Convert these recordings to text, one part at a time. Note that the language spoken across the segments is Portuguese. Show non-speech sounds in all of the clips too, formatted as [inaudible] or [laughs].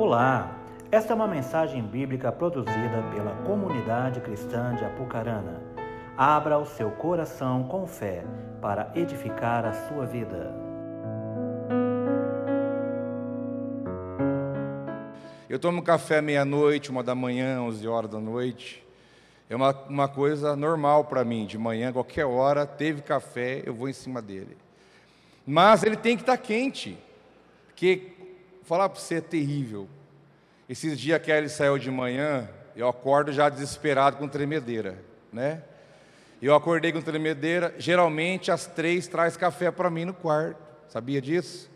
Olá, esta é uma mensagem bíblica produzida pela comunidade cristã de Apucarana. Abra o seu coração com fé para edificar a sua vida. Eu tomo café meia-noite, uma da manhã, 11 horas da noite. É uma, uma coisa normal para mim, de manhã, qualquer hora, teve café, eu vou em cima dele. Mas ele tem que estar tá quente, porque falar para você é terrível. Esses dias que ele saiu de manhã, eu acordo já desesperado com tremedeira, né? Eu acordei com tremedeira, geralmente às três traz café para mim no quarto, sabia disso?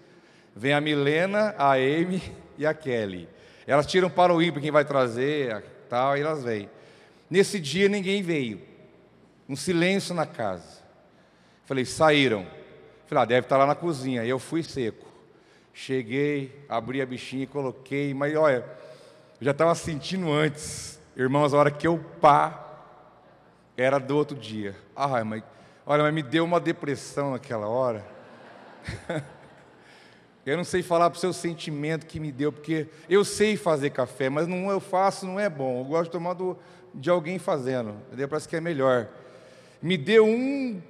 Vem a Milena, a Amy [laughs] e a Kelly. Elas tiram para o ímpio quem vai trazer, tal, e elas vêm. Nesse dia ninguém veio, um silêncio na casa. Falei, saíram. Falei, ah, deve estar lá na cozinha. Eu fui seco. Cheguei, abri a bichinha e coloquei, mas olha, eu já estava sentindo antes, irmãos, a hora que eu pá, era do outro dia. Ai, mas, olha, mas me deu uma depressão naquela hora. [laughs] eu não sei falar para o seu sentimento que me deu, porque eu sei fazer café, mas não eu faço, não é bom. Eu gosto de tomar do, de alguém fazendo, entendeu? parece que é melhor. Me deu um.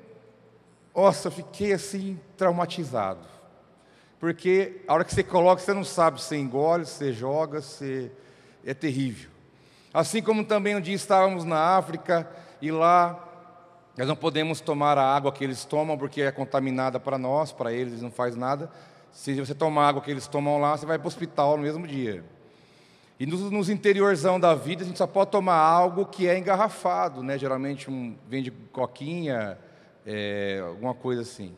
Nossa, fiquei assim, traumatizado. Porque a hora que você coloca, você não sabe se engole, se joga. É terrível. Assim como também um dia estávamos na África e lá nós não podemos tomar a água que eles tomam porque é contaminada para nós, para eles não faz nada. Se você tomar a água que eles tomam lá, você vai para o hospital no mesmo dia. E nos, nos interiorzão da vida, a gente só pode tomar algo que é engarrafado, né? Geralmente um, vende coquinha, é, alguma coisa assim.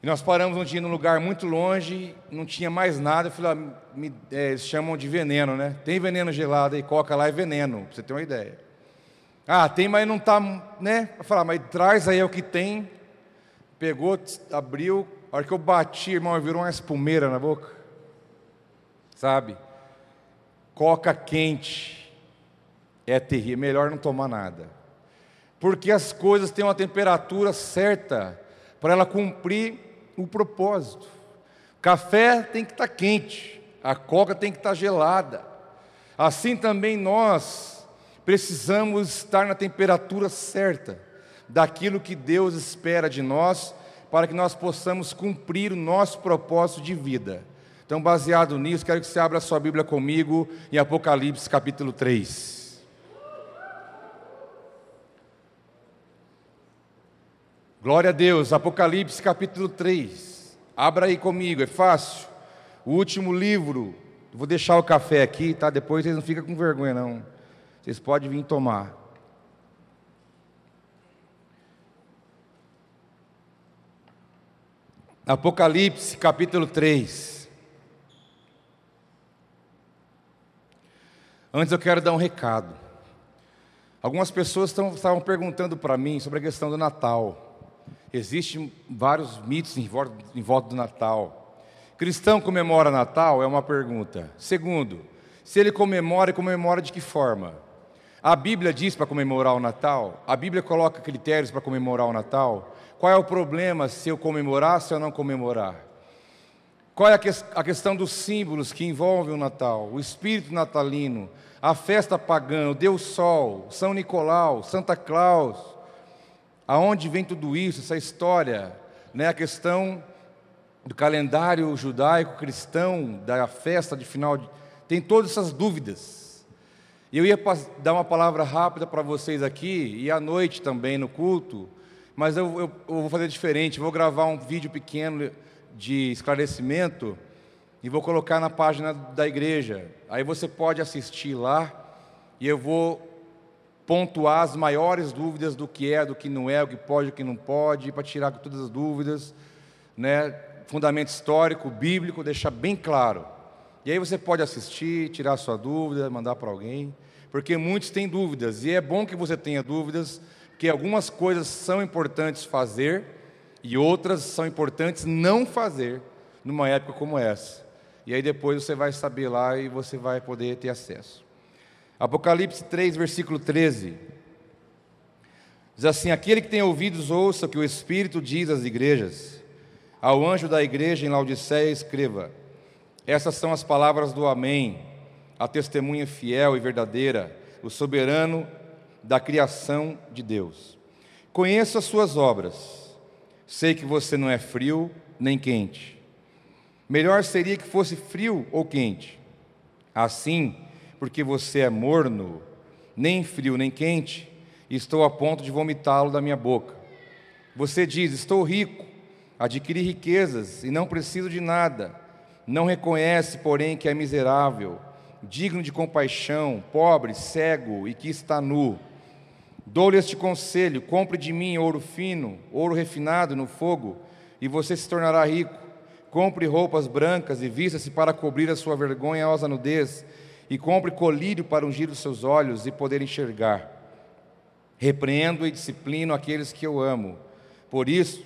E nós paramos um dia num lugar muito longe, não tinha mais nada. Eu falei, ah, me, é, eles chamam de veneno, né? Tem veneno gelado aí, coca lá é veneno, para você ter uma ideia. Ah, tem, mas não está, né? Eu falei, ah, mas traz aí o que tem. Pegou, abriu, a hora que eu bati, irmão, virou uma espumeira na boca. Sabe? Coca quente é terrível, é melhor não tomar nada. Porque as coisas têm uma temperatura certa para ela cumprir o propósito. Café tem que estar tá quente, a coca tem que estar tá gelada. Assim também nós precisamos estar na temperatura certa daquilo que Deus espera de nós, para que nós possamos cumprir o nosso propósito de vida. Então, baseado nisso, quero que você abra sua Bíblia comigo em Apocalipse capítulo 3. Glória a Deus, Apocalipse capítulo 3. Abra aí comigo, é fácil. O último livro. Vou deixar o café aqui, tá? Depois vocês não ficam com vergonha, não. Vocês podem vir tomar. Apocalipse capítulo 3. Antes eu quero dar um recado. Algumas pessoas estavam perguntando para mim sobre a questão do Natal. Existem vários mitos em volta, em volta do Natal. Cristão comemora Natal? É uma pergunta. Segundo, se ele comemora, comemora de que forma? A Bíblia diz para comemorar o Natal? A Bíblia coloca critérios para comemorar o Natal? Qual é o problema se eu comemorar, se eu não comemorar? Qual é a, que, a questão dos símbolos que envolvem o Natal? O espírito natalino, a festa pagã, o Deus Sol, São Nicolau, Santa Claus, Aonde vem tudo isso, essa história, né? A questão do calendário judaico cristão, da festa de final de... tem todas essas dúvidas. E eu ia dar uma palavra rápida para vocês aqui e à noite também no culto, mas eu, eu, eu vou fazer diferente. Vou gravar um vídeo pequeno de esclarecimento e vou colocar na página da igreja. Aí você pode assistir lá e eu vou pontuar as maiores dúvidas do que é, do que não é, o que pode, o que não pode, para tirar todas as dúvidas, né? fundamento histórico, bíblico, deixar bem claro. E aí você pode assistir, tirar sua dúvida, mandar para alguém, porque muitos têm dúvidas, e é bom que você tenha dúvidas, porque algumas coisas são importantes fazer e outras são importantes não fazer numa época como essa. E aí depois você vai saber lá e você vai poder ter acesso. Apocalipse 3, versículo 13. Diz assim: Aquele que tem ouvidos, ouça o que o Espírito diz às igrejas. Ao anjo da igreja em Laodiceia, escreva: Essas são as palavras do Amém, a testemunha fiel e verdadeira, o soberano da criação de Deus. Conheço as suas obras, sei que você não é frio nem quente. Melhor seria que fosse frio ou quente. Assim, porque você é morno, nem frio nem quente, estou a ponto de vomitá-lo da minha boca. Você diz: Estou rico, adquiri riquezas e não preciso de nada. Não reconhece, porém, que é miserável, digno de compaixão, pobre, cego e que está nu. Dou-lhe este conselho: compre de mim ouro fino, ouro refinado no fogo, e você se tornará rico. Compre roupas brancas e vista-se para cobrir a sua vergonhosa nudez, e compre colírio para ungir os seus olhos e poder enxergar. Repreendo e disciplino aqueles que eu amo. Por isso,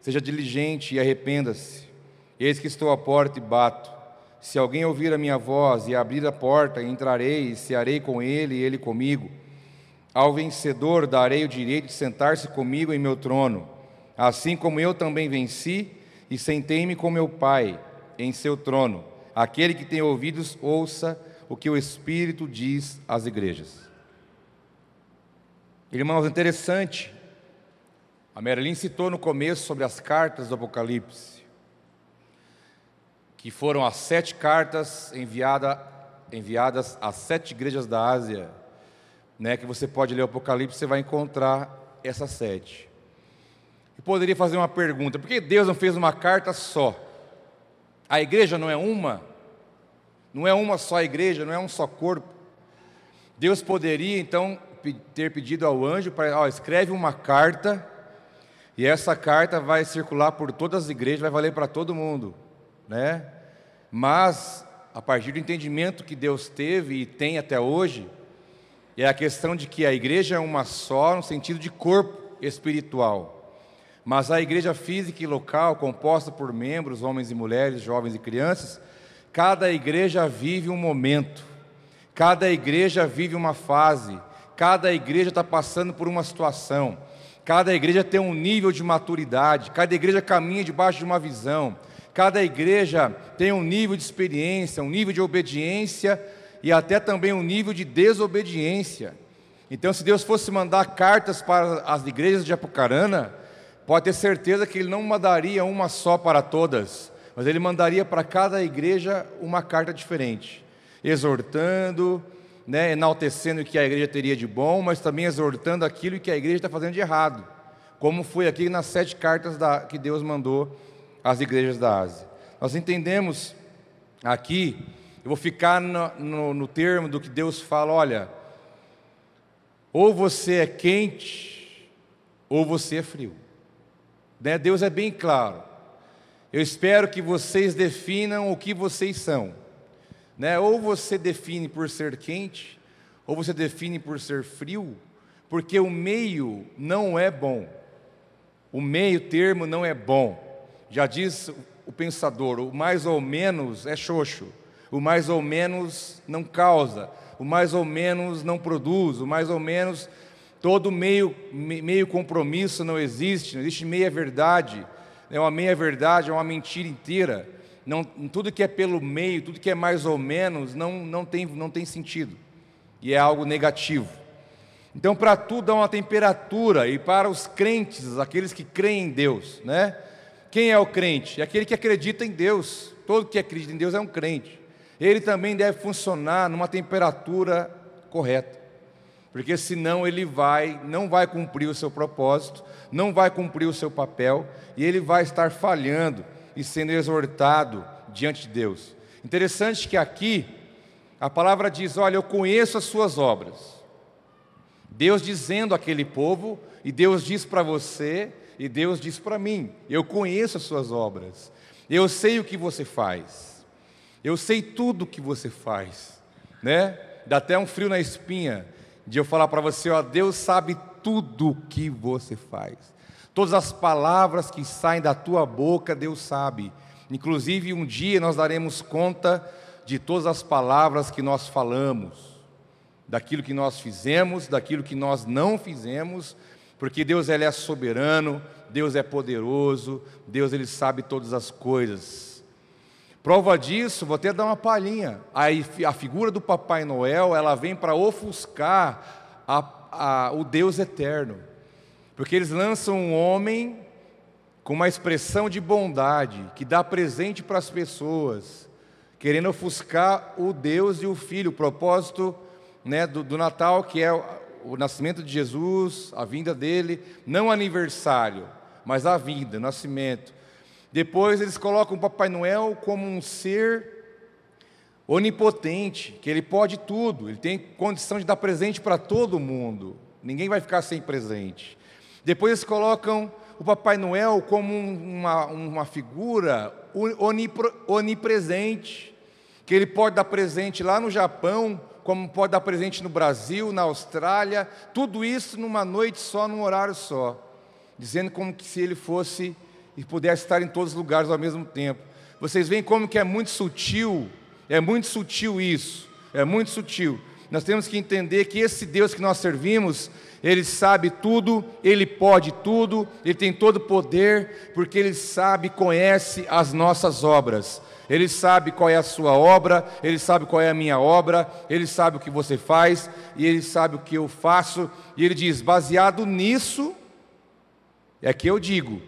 seja diligente e arrependa-se. Eis que estou à porta e bato. Se alguém ouvir a minha voz e abrir a porta, entrarei e cearei com ele e ele comigo. Ao vencedor darei o direito de sentar-se comigo em meu trono, assim como eu também venci e sentei-me com meu Pai em seu trono. Aquele que tem ouvidos, ouça o que o Espírito diz às igrejas. Irmãos, interessante. A Marilyn citou no começo sobre as cartas do Apocalipse, que foram as sete cartas enviada, enviadas às sete igrejas da Ásia né, que você pode ler o Apocalipse, você vai encontrar essas sete. Eu poderia fazer uma pergunta: por que Deus não fez uma carta só? A igreja não é uma? Não é uma só igreja, não é um só corpo. Deus poderia então ter pedido ao anjo para, ó, escreve uma carta, e essa carta vai circular por todas as igrejas, vai valer para todo mundo, né? Mas a partir do entendimento que Deus teve e tem até hoje, é a questão de que a igreja é uma só no sentido de corpo espiritual. Mas a igreja física e local, composta por membros, homens e mulheres, jovens e crianças, cada igreja vive um momento, cada igreja vive uma fase, cada igreja está passando por uma situação, cada igreja tem um nível de maturidade, cada igreja caminha debaixo de uma visão, cada igreja tem um nível de experiência, um nível de obediência e até também um nível de desobediência. Então, se Deus fosse mandar cartas para as igrejas de Apucarana, pode ter certeza que Ele não mandaria uma só para todas, mas Ele mandaria para cada igreja uma carta diferente, exortando, né, enaltecendo o que a igreja teria de bom, mas também exortando aquilo que a igreja está fazendo de errado, como foi aqui nas sete cartas da, que Deus mandou às igrejas da Ásia. Nós entendemos aqui eu vou ficar no, no, no termo do que Deus fala: olha, ou você é quente, ou você é frio. Né? Deus é bem claro. Eu espero que vocês definam o que vocês são. Né? Ou você define por ser quente, ou você define por ser frio, porque o meio não é bom. O meio termo não é bom. Já diz o pensador, o mais ou menos é xoxo o mais ou menos não causa, o mais ou menos não produz, o mais ou menos todo meio, meio compromisso não existe, não existe meia verdade, é uma meia verdade, é uma mentira inteira. Não, tudo que é pelo meio, tudo que é mais ou menos, não, não, tem, não tem sentido. E é algo negativo. Então, para tudo há uma temperatura, e para os crentes, aqueles que creem em Deus, né? Quem é o crente? É aquele que acredita em Deus. Todo que acredita em Deus é um crente ele também deve funcionar numa temperatura correta. Porque senão ele vai, não vai cumprir o seu propósito, não vai cumprir o seu papel e ele vai estar falhando e sendo exortado diante de Deus. Interessante que aqui a palavra diz: "Olha, eu conheço as suas obras". Deus dizendo àquele povo, e Deus diz para você, e Deus diz para mim: "Eu conheço as suas obras. Eu sei o que você faz". Eu sei tudo o que você faz, né? Dá até um frio na espinha de eu falar para você, ó, Deus sabe tudo o que você faz. Todas as palavras que saem da tua boca, Deus sabe. Inclusive, um dia nós daremos conta de todas as palavras que nós falamos, daquilo que nós fizemos, daquilo que nós não fizemos, porque Deus ele é soberano, Deus é poderoso, Deus ele sabe todas as coisas. Prova disso, vou até dar uma palhinha. Aí a figura do Papai Noel, ela vem para ofuscar a, a, o Deus eterno. Porque eles lançam um homem com uma expressão de bondade, que dá presente para as pessoas, querendo ofuscar o Deus e o Filho, o propósito né, do, do Natal, que é o, o nascimento de Jesus, a vinda dele, não aniversário, mas a vinda, o nascimento. Depois eles colocam o Papai Noel como um ser onipotente, que ele pode tudo, ele tem condição de dar presente para todo mundo, ninguém vai ficar sem presente. Depois eles colocam o Papai Noel como uma, uma figura onipresente, que ele pode dar presente lá no Japão, como pode dar presente no Brasil, na Austrália, tudo isso numa noite só, num horário só, dizendo como que se ele fosse e pudesse estar em todos os lugares ao mesmo tempo. Vocês veem como que é muito sutil, é muito sutil isso, é muito sutil. Nós temos que entender que esse Deus que nós servimos, Ele sabe tudo, Ele pode tudo, Ele tem todo o poder, porque Ele sabe, conhece as nossas obras. Ele sabe qual é a sua obra, Ele sabe qual é a minha obra, Ele sabe o que você faz, e Ele sabe o que eu faço, e Ele diz: baseado nisso, é que eu digo: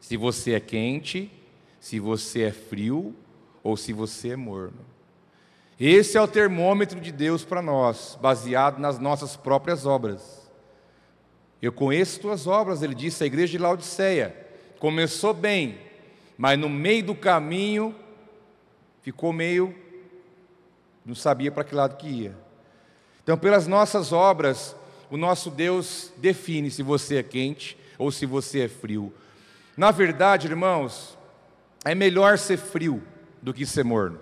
se você é quente, se você é frio ou se você é morno. Esse é o termômetro de Deus para nós, baseado nas nossas próprias obras. Eu conheço tuas obras, ele disse à igreja de Laodiceia. Começou bem, mas no meio do caminho ficou meio não sabia para que lado que ia. Então, pelas nossas obras, o nosso Deus define se você é quente ou se você é frio. Na verdade, irmãos, é melhor ser frio do que ser morno.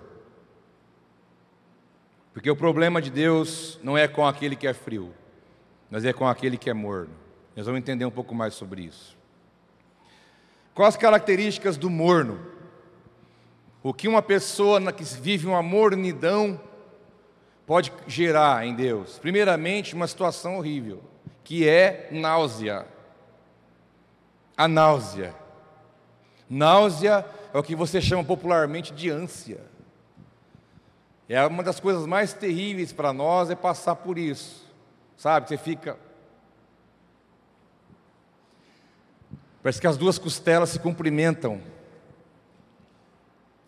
Porque o problema de Deus não é com aquele que é frio, mas é com aquele que é morno. Nós vamos entender um pouco mais sobre isso. Quais as características do morno? O que uma pessoa que vive uma mornidão pode gerar em Deus? Primeiramente, uma situação horrível, que é náusea. A náusea. Náusea é o que você chama popularmente de ânsia. É uma das coisas mais terríveis para nós é passar por isso. Sabe, você fica Parece que as duas costelas se cumprimentam.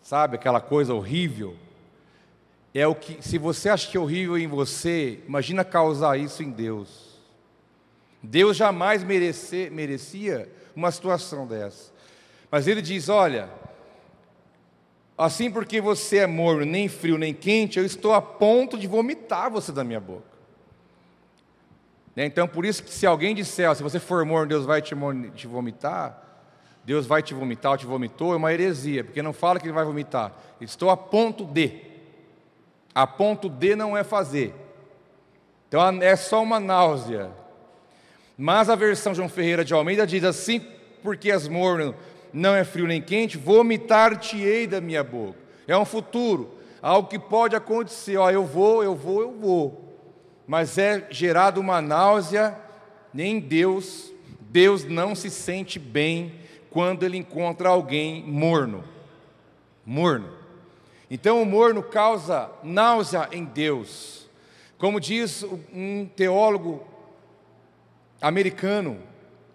Sabe aquela coisa horrível? É o que, se você acha que é horrível em você, imagina causar isso em Deus. Deus jamais merecer, merecia uma situação dessa. Mas ele diz: Olha, assim porque você é morno, nem frio, nem quente, eu estou a ponto de vomitar você da minha boca. Né, então, por isso que se alguém disser, se você for morno, Deus vai te vomitar, Deus vai te vomitar ou te vomitou, é uma heresia, porque não fala que ele vai vomitar. Estou a ponto de. A ponto de não é fazer. Então é só uma náusea. Mas a versão João Ferreira de Almeida diz assim, porque és morno, não é frio nem quente, vomitar-te-ei da minha boca. É um futuro, algo que pode acontecer. Ó, eu vou, eu vou, eu vou. Mas é gerado uma náusea, nem Deus, Deus não se sente bem quando ele encontra alguém morno. Morno. Então o morno causa náusea em Deus. Como diz um teólogo americano,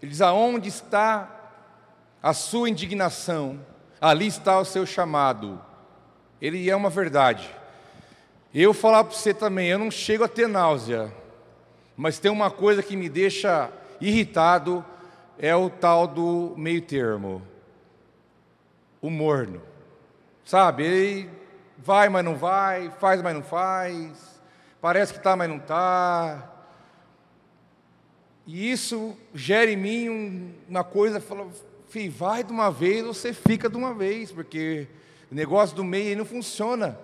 ele diz: aonde está a sua indignação, ali está o seu chamado. Ele é uma verdade. Eu falar para você também, eu não chego a ter náusea, mas tem uma coisa que me deixa irritado, é o tal do meio termo, o morno. Sabe, ele vai, mas não vai, faz, mas não faz, parece que está, mas não está. E isso gera em mim uma coisa, filho, vai de uma vez, você fica de uma vez, porque o negócio do meio não funciona.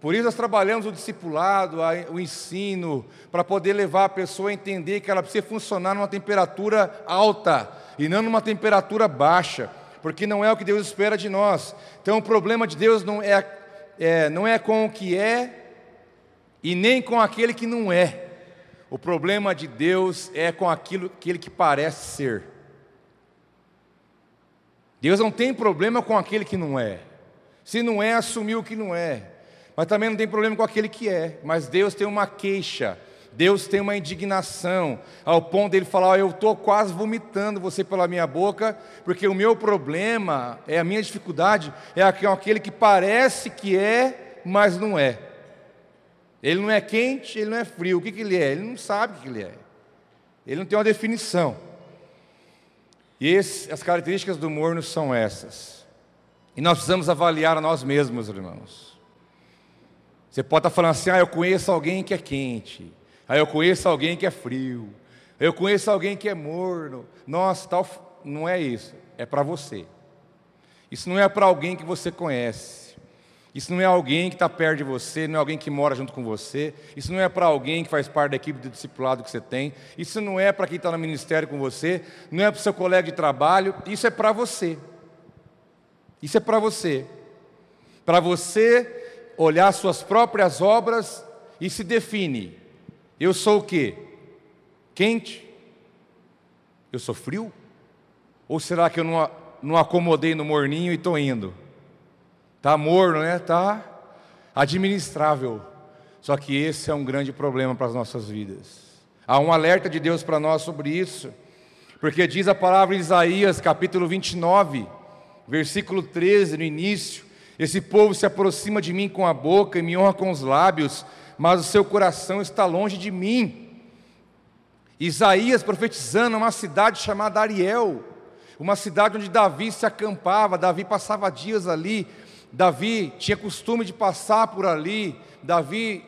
Por isso nós trabalhamos o discipulado, o ensino, para poder levar a pessoa a entender que ela precisa funcionar numa temperatura alta e não numa temperatura baixa, porque não é o que Deus espera de nós. Então o problema de Deus não é, é não é com o que é e nem com aquele que não é. O problema de Deus é com aquilo, aquele que parece ser. Deus não tem problema com aquele que não é. Se não é, assumir o que não é. Mas também não tem problema com aquele que é. Mas Deus tem uma queixa, Deus tem uma indignação, ao ponto dele falar: oh, Eu estou quase vomitando você pela minha boca, porque o meu problema, é a minha dificuldade, é aquele que parece que é, mas não é. Ele não é quente, ele não é frio. O que, que ele é? Ele não sabe o que ele é. Ele não tem uma definição. E esse, as características do morno são essas. E nós precisamos avaliar a nós mesmos, irmãos. Você pode estar falando assim: ah, eu conheço alguém que é quente. Ah, eu conheço alguém que é frio. Eu conheço alguém que é morno. Nossa, tal. Não é isso. É para você. Isso não é para alguém que você conhece. Isso não é alguém que está perto de você, não é alguém que mora junto com você. Isso não é para alguém que faz parte da equipe de discipulado que você tem. Isso não é para quem está no ministério com você. Não é para o seu colega de trabalho. Isso é para você. Isso é para você. Para você olhar suas próprias obras e se define. Eu sou o quê? Quente? Eu sou frio? Ou será que eu não, não acomodei no morninho e estou indo? Está morno, né? Está administrável. Só que esse é um grande problema para as nossas vidas. Há um alerta de Deus para nós sobre isso, porque diz a palavra em Isaías, capítulo 29, versículo 13, no início: Esse povo se aproxima de mim com a boca e me honra com os lábios, mas o seu coração está longe de mim. Isaías profetizando uma cidade chamada Ariel, uma cidade onde Davi se acampava, Davi passava dias ali, Davi tinha costume de passar por ali, Davi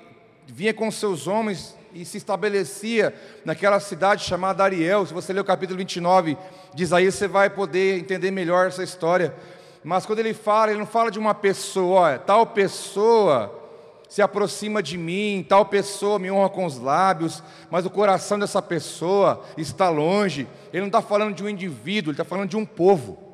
vinha com seus homens e se estabelecia naquela cidade chamada Ariel. Se você ler o capítulo 29 de Isaías, você vai poder entender melhor essa história. Mas quando ele fala, ele não fala de uma pessoa, tal pessoa se aproxima de mim, tal pessoa me honra com os lábios, mas o coração dessa pessoa está longe. Ele não está falando de um indivíduo, ele está falando de um povo.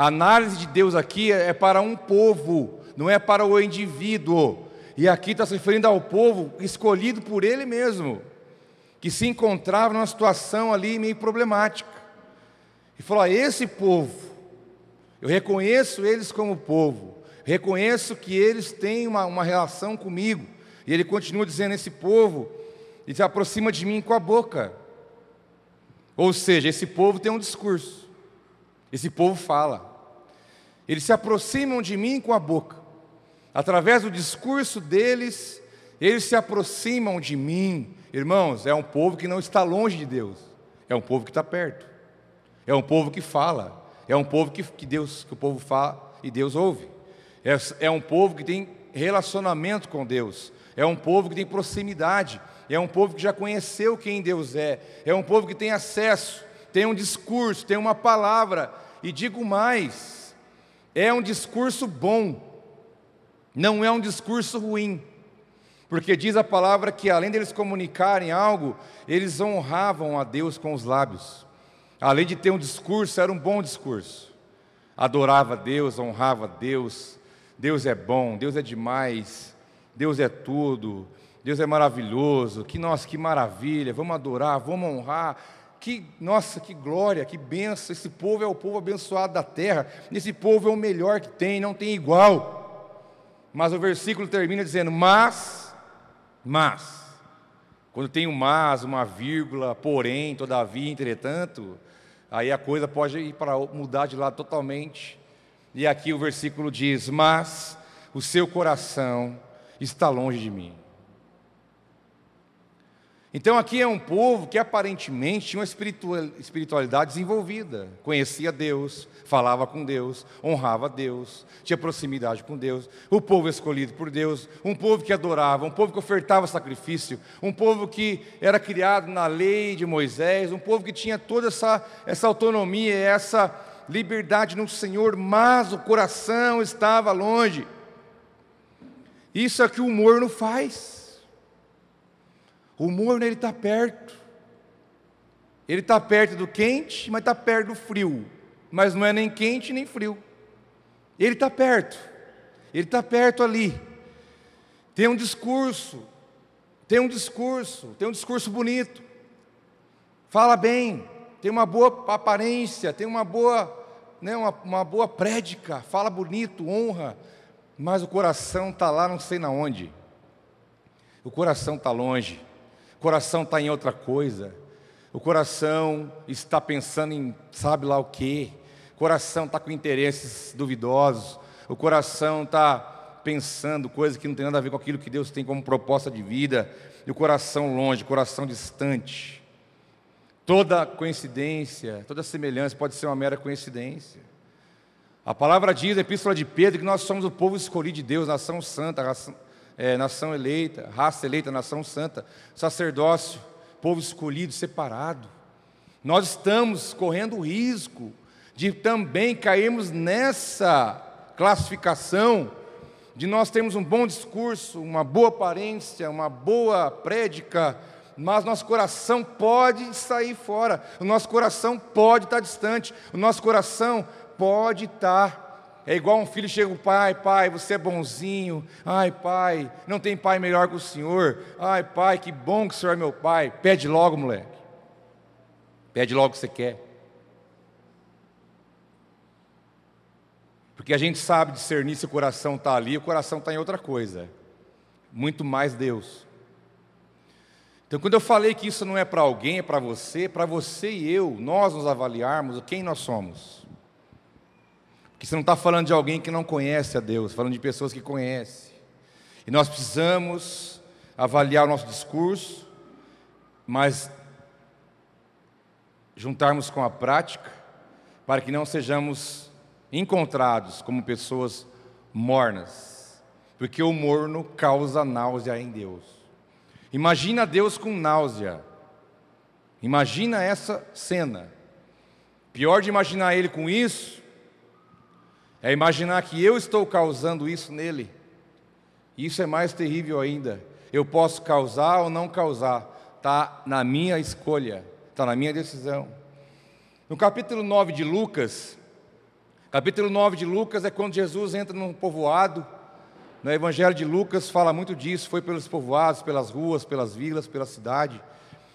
A análise de Deus aqui é, é para um povo, não é para o indivíduo. E aqui está se referindo ao povo escolhido por ele mesmo, que se encontrava numa situação ali meio problemática. E falou: esse povo, eu reconheço eles como povo, reconheço que eles têm uma, uma relação comigo. E ele continua dizendo: esse povo, e se aproxima de mim com a boca. Ou seja, esse povo tem um discurso, esse povo fala. Eles se aproximam de mim com a boca. Através do discurso deles, eles se aproximam de mim. Irmãos, é um povo que não está longe de Deus. É um povo que está perto. É um povo que fala. É um povo que, que Deus, que o povo fala e Deus ouve. É, é um povo que tem relacionamento com Deus. É um povo que tem proximidade. É um povo que já conheceu quem Deus é. É um povo que tem acesso, tem um discurso, tem uma palavra. E digo mais, é um discurso bom, não é um discurso ruim, porque diz a palavra que além deles comunicarem algo, eles honravam a Deus com os lábios. Além de ter um discurso, era um bom discurso. Adorava Deus, honrava Deus. Deus é bom, Deus é demais, Deus é tudo, Deus é maravilhoso. Que nossa, que maravilha! Vamos adorar, vamos honrar. Que, nossa, que glória, que benção. Esse povo é o povo abençoado da terra. Esse povo é o melhor que tem, não tem igual. Mas o versículo termina dizendo: Mas, mas, quando tem um mas, uma vírgula, porém, todavia, entretanto, aí a coisa pode ir para mudar de lado totalmente. E aqui o versículo diz: Mas o seu coração está longe de mim. Então aqui é um povo que aparentemente tinha uma espiritualidade desenvolvida, conhecia Deus, falava com Deus, honrava Deus, tinha proximidade com Deus, o povo escolhido por Deus, um povo que adorava, um povo que ofertava sacrifício, um povo que era criado na lei de Moisés, um povo que tinha toda essa, essa autonomia, essa liberdade no Senhor, mas o coração estava longe. Isso é que o morno faz. O morno ele está perto. Ele está perto do quente, mas está perto do frio. Mas não é nem quente nem frio. Ele está perto. Ele está perto ali. Tem um discurso. Tem um discurso. Tem um discurso bonito. Fala bem. Tem uma boa aparência. Tem uma boa né, uma, uma boa prédica, fala bonito, honra, mas o coração está lá não sei na onde. O coração está longe, coração está em outra coisa, o coração está pensando em sabe lá o quê, o coração está com interesses duvidosos, o coração está pensando coisas que não tem nada a ver com aquilo que Deus tem como proposta de vida, e o coração longe, o coração distante. Toda coincidência, toda semelhança pode ser uma mera coincidência. A palavra diz, a epístola de Pedro, que nós somos o povo escolhido de Deus, nação santa, é, nação eleita, raça eleita, nação santa, sacerdócio, povo escolhido, separado. Nós estamos correndo o risco de também cairmos nessa classificação de nós termos um bom discurso, uma boa aparência, uma boa prédica, mas nosso coração pode sair fora, o nosso coração pode estar distante, o nosso coração pode estar. É igual um filho chega o pai, pai, você é bonzinho. Ai, pai, não tem pai melhor que o senhor. Ai, pai, que bom que o senhor é meu pai. Pede logo, moleque. Pede logo o que você quer. Porque a gente sabe discernir se o coração está ali, o coração está em outra coisa. Muito mais Deus. Então, quando eu falei que isso não é para alguém, é para você, para você e eu, nós nos avaliarmos quem nós somos. Porque você não está falando de alguém que não conhece a Deus, falando de pessoas que conhecem. E nós precisamos avaliar o nosso discurso, mas juntarmos com a prática, para que não sejamos encontrados como pessoas mornas, porque o morno causa náusea em Deus. Imagina Deus com náusea. Imagina essa cena. Pior de imaginar ele com isso é imaginar que eu estou causando isso nele. Isso é mais terrível ainda. Eu posso causar ou não causar, está na minha escolha, está na minha decisão. No capítulo 9 de Lucas, capítulo 9 de Lucas é quando Jesus entra num povoado. No Evangelho de Lucas fala muito disso, foi pelos povoados, pelas ruas, pelas vilas, pela cidade.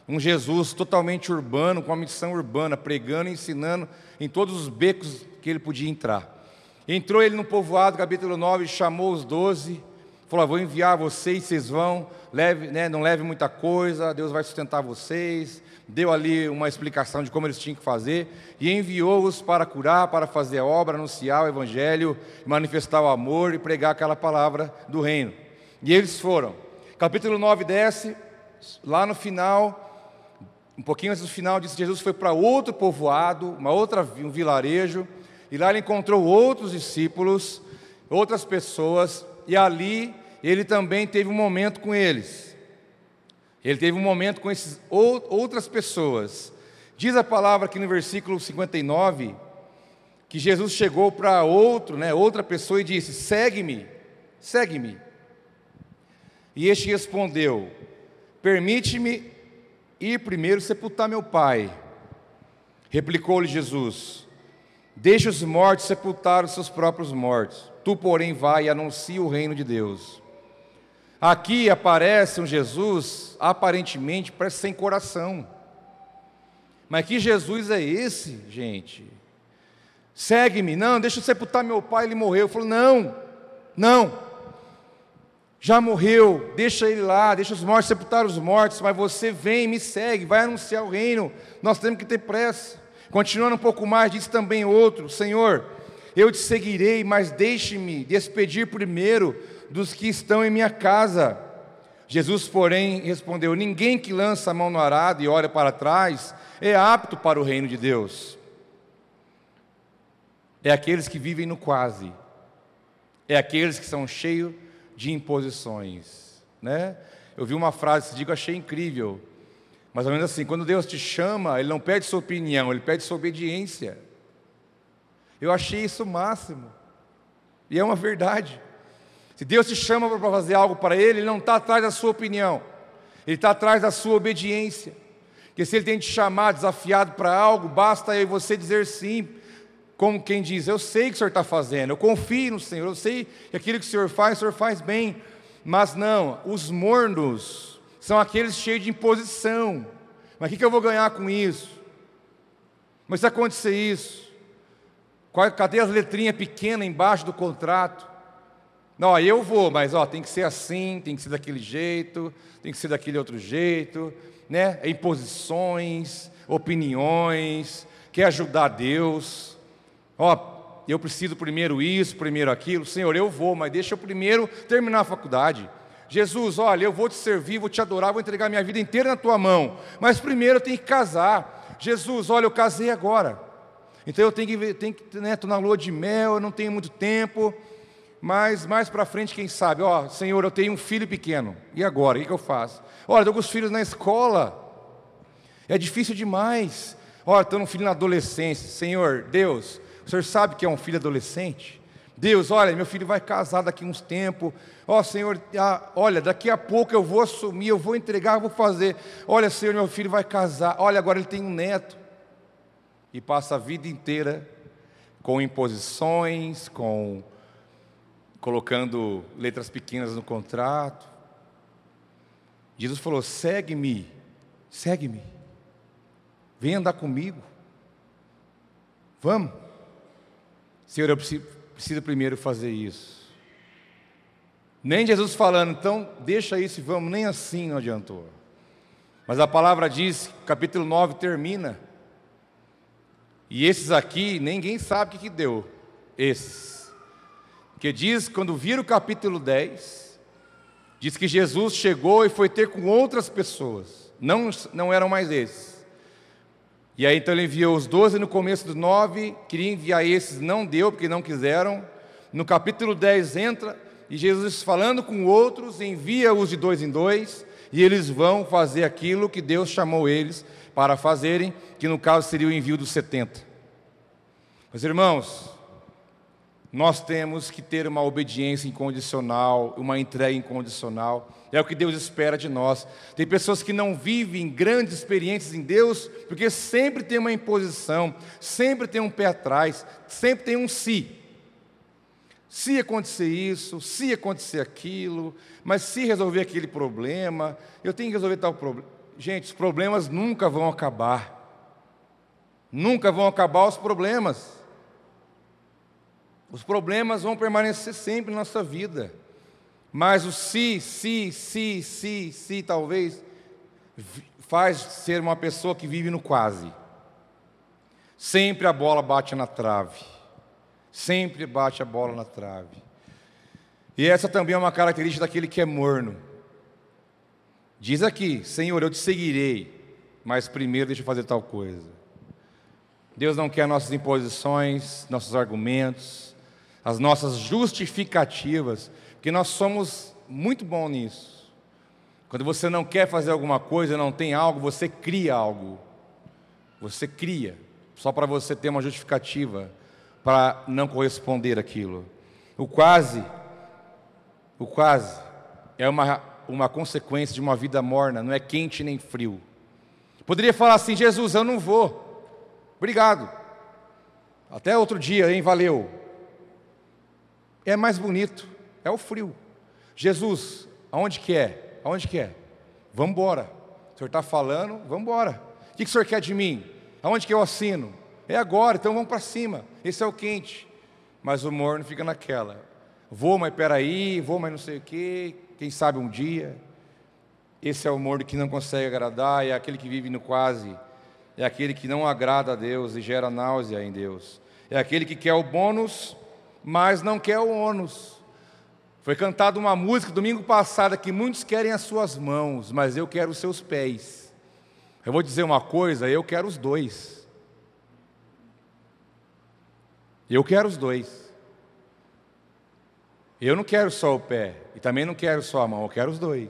Um Jesus totalmente urbano, com uma missão urbana, pregando e ensinando em todos os becos que ele podia entrar. Entrou ele no povoado, capítulo 9, chamou os doze, falou: Vou enviar vocês, vocês vão, leve, né, não leve muita coisa, Deus vai sustentar vocês. Deu ali uma explicação de como eles tinham que fazer, e enviou-os para curar, para fazer a obra, anunciar o Evangelho, manifestar o amor e pregar aquela palavra do reino. E eles foram. Capítulo 9 desce, lá no final, um pouquinho antes do final, diz que Jesus foi para outro povoado, uma outra, um vilarejo, e lá ele encontrou outros discípulos, outras pessoas, e ali ele também teve um momento com eles. Ele teve um momento com esses outras pessoas. Diz a palavra aqui no versículo 59 que Jesus chegou para outro, né, outra pessoa e disse: "Segue-me, segue-me". E este respondeu: "Permite-me ir primeiro sepultar meu pai". Replicou-lhe Jesus: Deixa os mortos sepultar os seus próprios mortos. Tu, porém, vai e anuncia o reino de Deus. Aqui aparece um Jesus, aparentemente, parece sem coração. Mas que Jesus é esse, gente? Segue-me, não, deixa eu sepultar meu pai, ele morreu. Eu falo, não, não, já morreu, deixa ele lá, deixa os mortos sepultar os mortos, mas você vem, me segue, vai anunciar o reino, nós temos que ter pressa. Continuando um pouco mais, diz também outro: Senhor, eu te seguirei, mas deixe-me despedir primeiro dos que estão em minha casa. Jesus, porém, respondeu: Ninguém que lança a mão no arado e olha para trás é apto para o reino de Deus. É aqueles que vivem no quase, é aqueles que são cheios de imposições. Né? Eu vi uma frase, digo, achei incrível. Mais ou menos assim, quando Deus te chama, Ele não pede sua opinião, Ele pede sua obediência. Eu achei isso o máximo. E é uma verdade. Se Deus te chama para fazer algo para Ele, Ele não está atrás da sua opinião, Ele está atrás da sua obediência. Porque se Ele tem te chamado, desafiado para algo, basta aí você dizer sim, como quem diz: Eu sei o que o Senhor está fazendo, eu confio no Senhor, eu sei que aquilo que o Senhor faz, o Senhor faz bem. Mas não, os mornos, são aqueles cheios de imposição. Mas o que, que eu vou ganhar com isso? Mas se acontecer isso, Cadê as letrinhas pequenas embaixo do contrato? Não, eu vou, mas ó, tem que ser assim, tem que ser daquele jeito, tem que ser daquele outro jeito, né? É imposições, opiniões, quer ajudar Deus. Ó, eu preciso primeiro isso, primeiro aquilo. Senhor, eu vou, mas deixa eu primeiro terminar a faculdade. Jesus, olha, eu vou te servir, vou te adorar, vou entregar minha vida inteira na tua mão, mas primeiro eu tenho que casar. Jesus, olha, eu casei agora, então eu tenho que, tenho que né, estou na lua de mel, eu não tenho muito tempo, mas mais para frente, quem sabe, ó, Senhor, eu tenho um filho pequeno, e agora, o que, eu faço? Olha, estou com os filhos na escola, é difícil demais. Olha, estou um filho na adolescência, Senhor, Deus, o Senhor sabe que é um filho adolescente? Deus, olha, meu filho vai casar daqui uns tempos. Ó oh, Senhor, ah, olha, daqui a pouco eu vou assumir, eu vou entregar, eu vou fazer. Olha, Senhor, meu filho vai casar. Olha, agora ele tem um neto. E passa a vida inteira com imposições, com colocando letras pequenas no contrato. Jesus falou: segue-me, segue-me, vem andar comigo. Vamos. Senhor, eu preciso, preciso primeiro fazer isso. Nem Jesus falando, então deixa isso e vamos, nem assim não adiantou. Mas a palavra diz, capítulo 9 termina. E esses aqui, ninguém sabe o que, que deu. Esses. Que diz, quando vira o capítulo 10, diz que Jesus chegou e foi ter com outras pessoas. Não, não eram mais esses. E aí então ele enviou os doze no começo do nove, queria enviar esses, não deu, porque não quiseram. No capítulo 10 entra, e Jesus falando com outros, envia-os de dois em dois, e eles vão fazer aquilo que Deus chamou eles para fazerem, que no caso seria o envio dos setenta. Mas irmãos, nós temos que ter uma obediência incondicional, uma entrega incondicional. É o que Deus espera de nós. Tem pessoas que não vivem grandes experiências em Deus, porque sempre tem uma imposição, sempre tem um pé atrás, sempre tem um se. Se acontecer isso, se acontecer aquilo, mas se resolver aquele problema, eu tenho que resolver tal problema. Gente, os problemas nunca vão acabar. Nunca vão acabar os problemas. Os problemas vão permanecer sempre na nossa vida. Mas o se, se, se, se, se, talvez, faz ser uma pessoa que vive no quase. Sempre a bola bate na trave. Sempre bate a bola na trave. E essa também é uma característica daquele que é morno. Diz aqui: Senhor, eu te seguirei, mas primeiro deixa eu fazer tal coisa. Deus não quer nossas imposições, nossos argumentos, as nossas justificativas. Porque nós somos muito bons nisso. Quando você não quer fazer alguma coisa, não tem algo, você cria algo. Você cria, só para você ter uma justificativa para não corresponder aquilo. O quase, o quase é uma, uma consequência de uma vida morna, não é quente nem frio. Poderia falar assim: Jesus, eu não vou. Obrigado. Até outro dia, hein? Valeu. É mais bonito. É o frio. Jesus, aonde que é? Aonde que é? Vamos embora. O senhor está falando, vamos embora. O que, que o senhor quer de mim? Aonde que eu assino? É agora, então vamos para cima. Esse é o quente. Mas o morno fica naquela. Vou, mas peraí, vou, mas não sei o quê. Quem sabe um dia. Esse é o morno que não consegue agradar, é aquele que vive no quase. É aquele que não agrada a Deus e gera náusea em Deus. É aquele que quer o bônus, mas não quer o ônus. Foi cantada uma música domingo passado que muitos querem as suas mãos, mas eu quero os seus pés. Eu vou dizer uma coisa, eu quero os dois. Eu quero os dois. Eu não quero só o pé, e também não quero só a mão, eu quero os dois.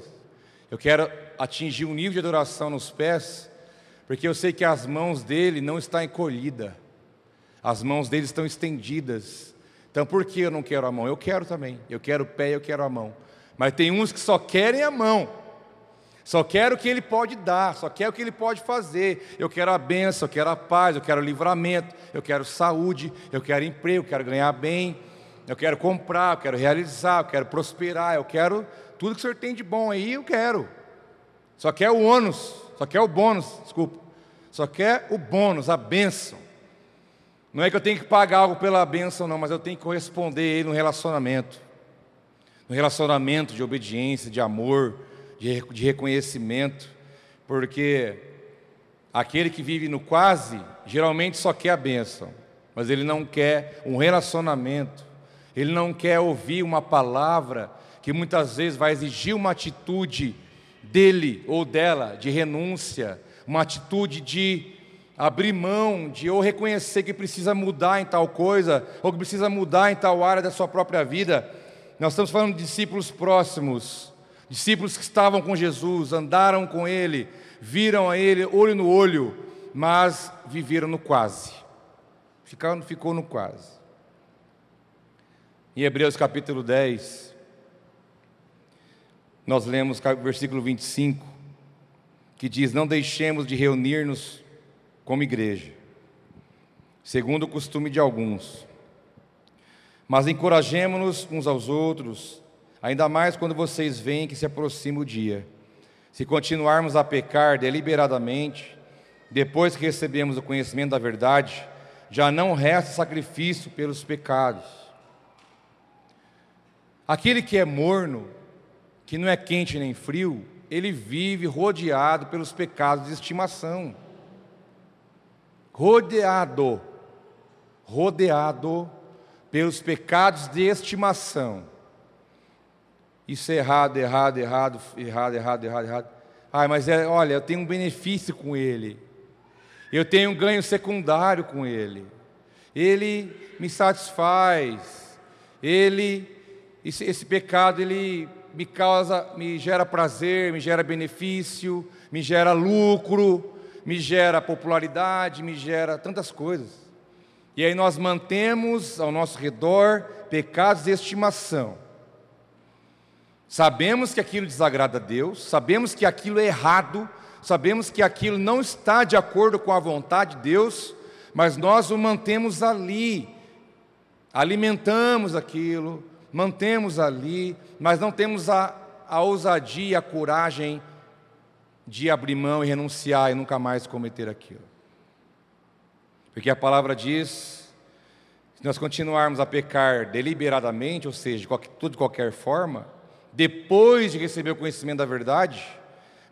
Eu quero atingir um nível de adoração nos pés, porque eu sei que as mãos dele não estão encolhidas, as mãos dele estão estendidas, então por que eu não quero a mão? Eu quero também. Eu quero o pé, eu quero a mão. Mas tem uns que só querem a mão. Só quero o que ele pode dar, só quero o que ele pode fazer. Eu quero a bênção, eu quero a paz, eu quero livramento, eu quero saúde, eu quero emprego, eu quero ganhar bem, eu quero comprar, eu quero realizar, eu quero prosperar, eu quero tudo que o senhor tem de bom aí, eu quero. Só quer o ônus, só quer o bônus, desculpa. Só quer o bônus, a bênção. Não é que eu tenho que pagar algo pela bênção, não, mas eu tenho que corresponder a Ele no relacionamento. No relacionamento de obediência, de amor, de, de reconhecimento. Porque aquele que vive no quase, geralmente só quer a bênção, mas ele não quer um relacionamento, ele não quer ouvir uma palavra que muitas vezes vai exigir uma atitude dele ou dela de renúncia, uma atitude de abrir mão, de ou reconhecer que precisa mudar em tal coisa, ou que precisa mudar em tal área da sua própria vida. Nós estamos falando de discípulos próximos, discípulos que estavam com Jesus, andaram com Ele, viram a Ele olho no olho, mas viveram no quase. Ficaram, ficou no quase. Em Hebreus capítulo 10, nós lemos versículo 25, que diz: Não deixemos de reunir-nos como igreja, segundo o costume de alguns, mas encorajemos-nos uns aos outros, ainda mais quando vocês veem que se aproxima o dia. Se continuarmos a pecar deliberadamente, depois que recebemos o conhecimento da verdade, já não resta sacrifício pelos pecados. Aquele que é morno, que não é quente nem frio, ele vive rodeado pelos pecados de estimação. Rodeado, rodeado pelos pecados de estimação. Isso é errado, errado, errado, errado, errado, errado, errado. Ai, mas é, olha, eu tenho um benefício com ele. Eu tenho um ganho secundário com ele. Ele me satisfaz. Ele esse, esse pecado ele me causa, me gera prazer, me gera benefício, me gera lucro, me gera popularidade, me gera tantas coisas. E aí nós mantemos ao nosso redor pecados de estimação. Sabemos que aquilo desagrada a Deus, sabemos que aquilo é errado, sabemos que aquilo não está de acordo com a vontade de Deus, mas nós o mantemos ali, alimentamos aquilo, mantemos ali, mas não temos a, a ousadia, a coragem de abrir mão e renunciar e nunca mais cometer aquilo. Porque a palavra diz se nós continuarmos a pecar deliberadamente, ou seja, de qualquer, tudo de qualquer forma, depois de receber o conhecimento da verdade,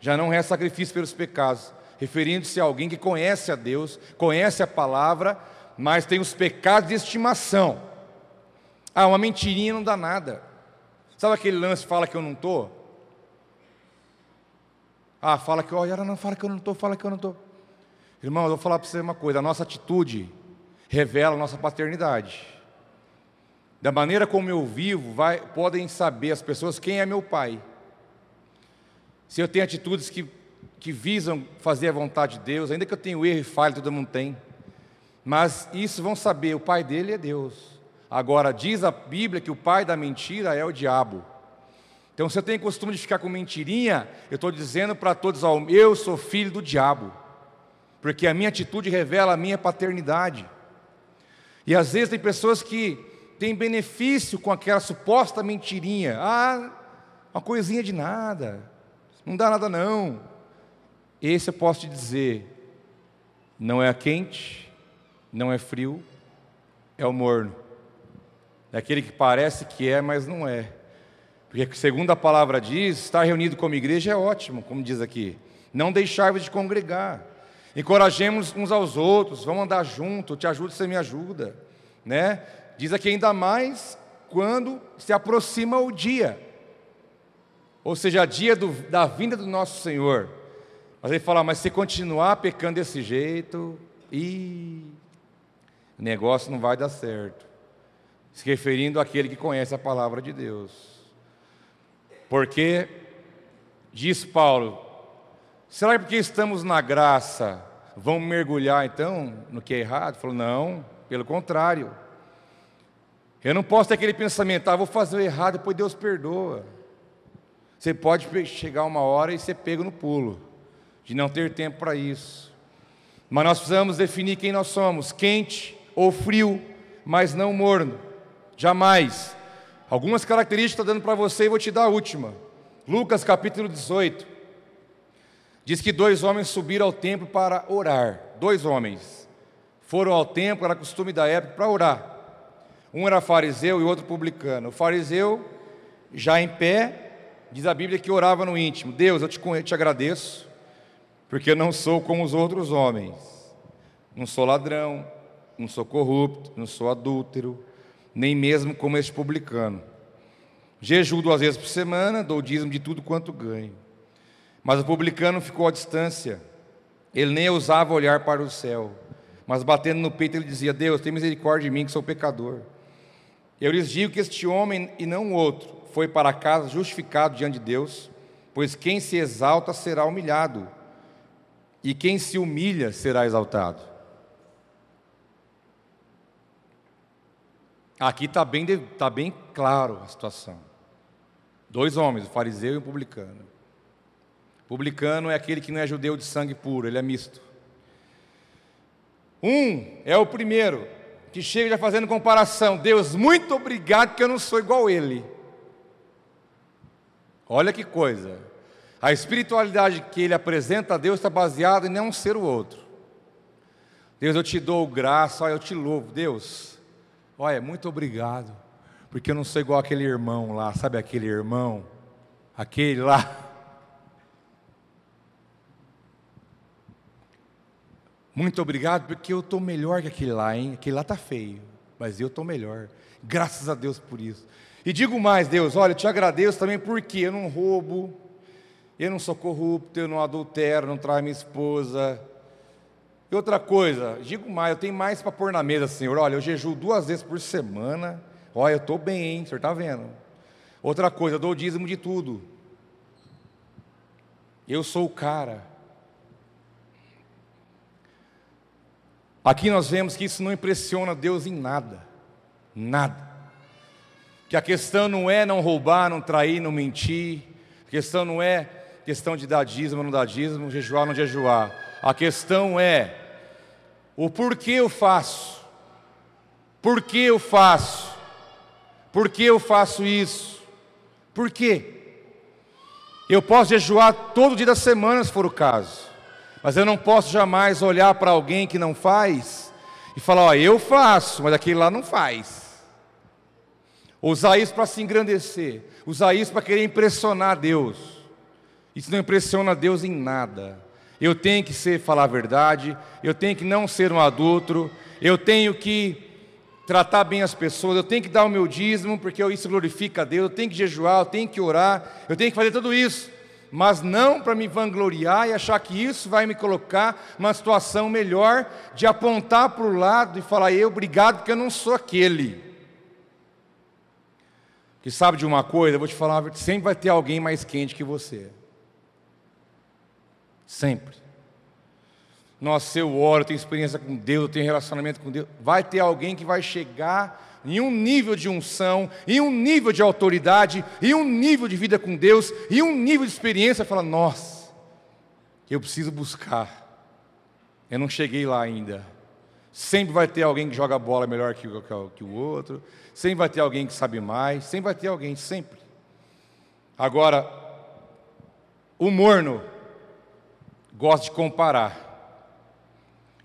já não resta sacrifício pelos pecados, referindo-se a alguém que conhece a Deus, conhece a palavra, mas tem os pecados de estimação. Ah, uma mentirinha não dá nada. Sabe aquele lance fala que eu não estou? Ah, fala que, olha, não, fala que eu não estou, fala que eu não estou. Irmão, eu vou falar para você uma coisa, a nossa atitude revela a nossa paternidade. Da maneira como eu vivo, vai, podem saber as pessoas quem é meu pai. Se eu tenho atitudes que, que visam fazer a vontade de Deus, ainda que eu tenha erro e falha, todo mundo tem. Mas isso vão saber, o pai dele é Deus. Agora, diz a Bíblia que o pai da mentira é o diabo. Então, se eu tenho costume de ficar com mentirinha, eu estou dizendo para todos, eu sou filho do diabo. Porque a minha atitude revela a minha paternidade. E às vezes tem pessoas que tem benefício com aquela suposta mentirinha. Ah, uma coisinha de nada, não dá nada não. Esse eu posso te dizer, não é quente, não é frio, é o morno. É aquele que parece que é, mas não é. Porque segundo a palavra diz, estar reunido como igreja é ótimo, como diz aqui. Não deixar-vos de congregar. Encorajemos uns aos outros, vamos andar junto, te ajudo, você me ajuda, né? Diz aqui ainda mais quando se aproxima o dia, ou seja, dia do, da vinda do nosso Senhor. Mas ele fala, mas se continuar pecando desse jeito, e o negócio não vai dar certo. Se referindo àquele que conhece a palavra de Deus. Porque, diz Paulo, será que porque estamos na graça, vamos mergulhar então no que é errado? Ele falou, não, pelo contrário. Eu não posso ter aquele pensamento, ah, vou fazer o errado, depois Deus perdoa. Você pode chegar uma hora e ser pego no pulo, de não ter tempo para isso. Mas nós precisamos definir quem nós somos, quente ou frio, mas não morno. Jamais. Algumas características estou dando para você e vou te dar a última. Lucas capítulo 18. Diz que dois homens subiram ao templo para orar. Dois homens. foram ao templo, era costume da época, para orar. Um era fariseu e outro publicano. O fariseu, já em pé, diz a Bíblia que orava no íntimo: Deus, eu te, eu te agradeço, porque eu não sou como os outros homens. Não sou ladrão, não sou corrupto, não sou adúltero, nem mesmo como este publicano. Jejuo duas vezes por semana, dou dízimo de tudo quanto ganho. Mas o publicano ficou à distância, ele nem ousava olhar para o céu, mas batendo no peito ele dizia: Deus, tem misericórdia de mim, que sou pecador. Eu lhes digo que este homem e não outro foi para casa justificado diante de Deus, pois quem se exalta será humilhado, e quem se humilha será exaltado. Aqui está bem, tá bem claro a situação. Dois homens, o fariseu e o publicano. O publicano é aquele que não é judeu de sangue puro, ele é misto. Um é o primeiro, que chega já fazendo comparação. Deus, muito obrigado que eu não sou igual ele. Olha que coisa. A espiritualidade que ele apresenta a Deus está baseada em não ser o outro. Deus, eu te dou graça, eu te louvo. Deus, olha, muito obrigado, porque eu não sou igual aquele irmão lá, sabe aquele irmão? Aquele lá. [laughs] Muito obrigado, porque eu estou melhor que aquele lá, hein? Aquele lá está feio, mas eu estou melhor. Graças a Deus por isso. E digo mais, Deus, olha, eu te agradeço também porque eu não roubo, eu não sou corrupto, eu não adultero, não traio minha esposa. Outra coisa, digo mais, eu tenho mais para pôr na mesa, Senhor. Olha, eu jejuo duas vezes por semana. Olha, eu estou bem, hein? O senhor está vendo? Outra coisa, eu dou o dízimo de tudo. Eu sou o cara. Aqui nós vemos que isso não impressiona Deus em nada. Nada. Que a questão não é não roubar, não trair, não mentir. A questão não é questão de dar dízimo, não dar dízimo, jejuar, não jejuar. A questão é o porquê eu faço. Por que eu faço? Por que eu faço isso? Por quê? Eu posso jejuar todo dia da semana, se for o caso. Mas eu não posso jamais olhar para alguém que não faz e falar, ó, eu faço, mas aquele lá não faz usar isso para se engrandecer, usar isso para querer impressionar Deus. Isso não impressiona Deus em nada. Eu tenho que ser falar a verdade, eu tenho que não ser um adulto, eu tenho que tratar bem as pessoas, eu tenho que dar o meu dízimo, porque isso glorifica a Deus, eu tenho que jejuar, eu tenho que orar, eu tenho que fazer tudo isso, mas não para me vangloriar e achar que isso vai me colocar numa situação melhor de apontar para o lado e falar, eu obrigado porque eu não sou aquele. Que sabe de uma coisa, eu vou te falar, sempre vai ter alguém mais quente que você. Sempre. Nossa, eu oro, eu tenho experiência com Deus, eu tenho relacionamento com Deus. Vai ter alguém que vai chegar em um nível de unção, em um nível de autoridade, em um nível de vida com Deus, em um nível de experiência, e fala: Nossa, eu preciso buscar. Eu não cheguei lá ainda. Sempre vai ter alguém que joga bola melhor que, que, que o outro, sempre vai ter alguém que sabe mais, sempre vai ter alguém, sempre. Agora, o morno gosta de comparar.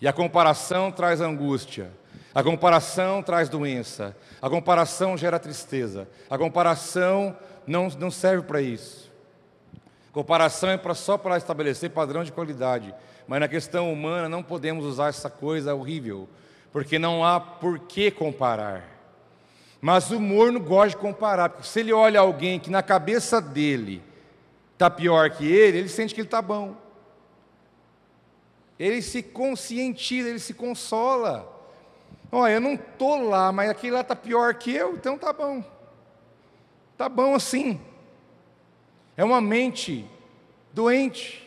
E a comparação traz angústia, a comparação traz doença, a comparação gera tristeza, a comparação não, não serve para isso. Comparação é pra, só para estabelecer padrão de qualidade. Mas na questão humana não podemos usar essa coisa horrível, porque não há por que comparar. Mas o morno gosta de comparar, porque se ele olha alguém que na cabeça dele está pior que ele, ele sente que ele está bom. Ele se conscientiza, ele se consola. Olha, eu não estou lá, mas aquele lá está pior que eu, então está bom. Está bom assim. É uma mente doente.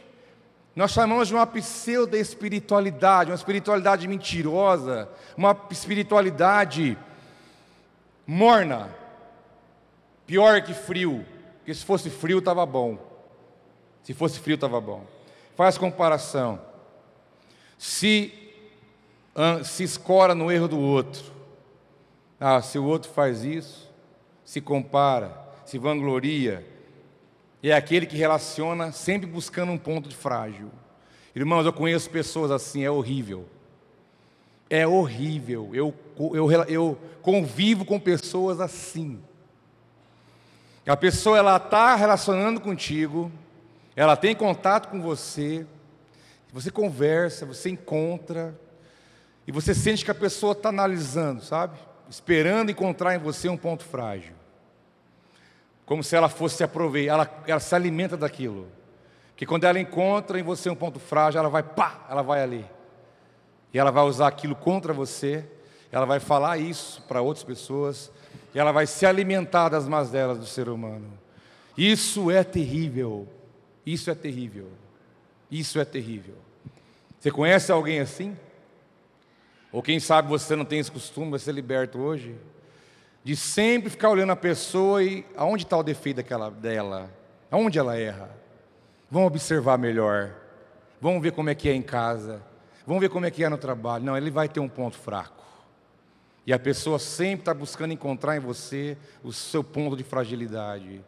Nós chamamos de uma pseudo-espiritualidade, uma espiritualidade mentirosa, uma espiritualidade morna, pior que frio, porque se fosse frio estava bom. Se fosse frio estava bom. Faz comparação. Se se escora no erro do outro. Ah, se o outro faz isso, se compara, se vangloria, é aquele que relaciona sempre buscando um ponto de frágil. Irmãos, eu conheço pessoas assim, é horrível. é horrível. Eu, eu, eu convivo com pessoas assim. A pessoa ela está relacionando contigo, ela tem contato com você, você conversa, você encontra, e você sente que a pessoa está analisando, sabe? Esperando encontrar em você um ponto frágil. Como se ela fosse se aproveitar, ela, ela se alimenta daquilo. Que quando ela encontra em você um ponto frágil, ela vai pá, ela vai ali. E ela vai usar aquilo contra você, ela vai falar isso para outras pessoas, e ela vai se alimentar das mazelas do ser humano. Isso é terrível. Isso é terrível. Isso é terrível. Você conhece alguém assim? Ou quem sabe você não tem esse costume, vai ser liberto hoje? De sempre ficar olhando a pessoa e aonde está o defeito daquela, dela? Aonde ela erra? Vamos observar melhor. Vamos ver como é que é em casa. Vamos ver como é que é no trabalho. Não, ele vai ter um ponto fraco. E a pessoa sempre está buscando encontrar em você o seu ponto de fragilidade.